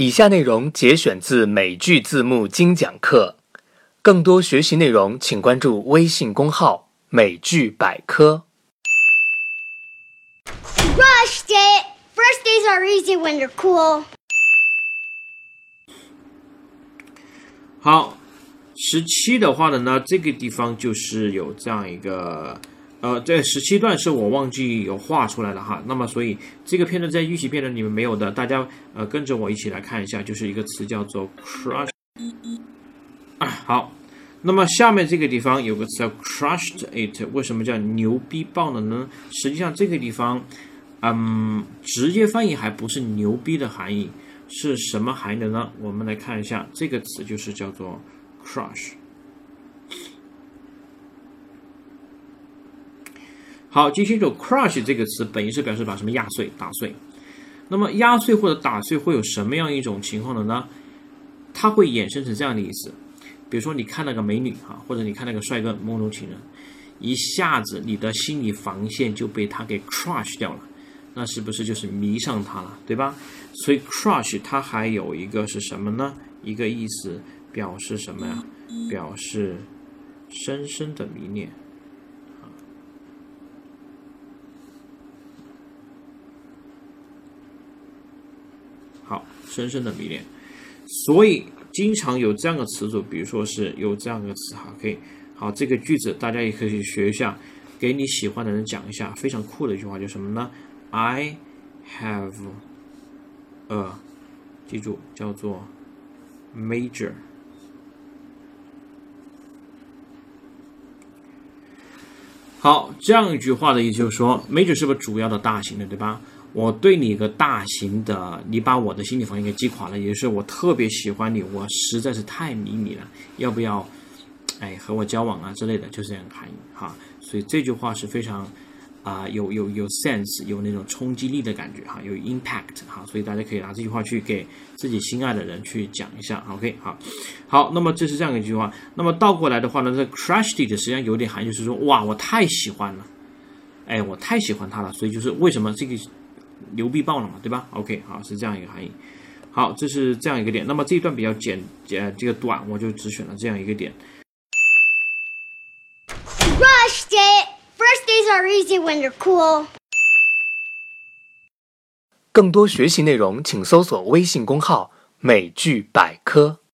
以下内容节选自美剧字幕精讲课，更多学习内容请关注微信公号“美剧百科”。Rushed it! First days are easy when you're cool. 好，十七的话呢，这个地方就是有这样一个，呃，这十七段是我忘记有画出来了哈。那么所以这个片段在预习片段里面没有的，大家呃跟着我一起来看一下，就是一个词叫做 crush。好，那么下面这个地方有个词叫 crushed it，为什么叫牛逼爆了呢？实际上这个地方，嗯，直接翻译还不是牛逼的含义。是什么含义的呢？我们来看一下，这个词就是叫做 crush。好，记清楚，crush 这个词本意是表示把什么压碎、打碎。那么压碎或者打碎会有什么样一种情况的呢？它会衍生成这样的意思，比如说你看那个美女哈，或者你看那个帅哥梦中情人，一下子你的心理防线就被他给 crush 掉了。那是不是就是迷上他了，对吧？所以 crush 它还有一个是什么呢？一个意思表示什么呀？表示深深的迷恋。好，深深的迷恋。所以经常有这样的词组，比如说是有这样的词哈，可以。好，这个句子大家也可以学一下，给你喜欢的人讲一下，非常酷的一句话，就什么呢？I have a，记住叫做 major。好，这样一句话的意思就是说，major 是不是主要的大型的，对吧？我对你一个大型的，你把我的心理防线给击垮了，也就是我特别喜欢你，我实在是太迷你了，要不要？哎，和我交往啊之类的，就是这样的含义哈。所以这句话是非常。啊、有有有 sense，有那种冲击力的感觉哈，有 impact 哈，所以大家可以拿这句话去给自己心爱的人去讲一下，OK 好，好，那么这是这样一句话，那么倒过来的话呢，这 crushed it 实际上有点含义，就是说哇，我太喜欢了，哎，我太喜欢他了，所以就是为什么这个牛逼爆了嘛，对吧？OK 好，是这样一个含义。好，这是这样一个点，那么这一段比较简简这个短，我就只选了这样一个点。Rushed it! First days are easy when you're cool. 更多学习内容，请搜索微信公号“美剧百科”。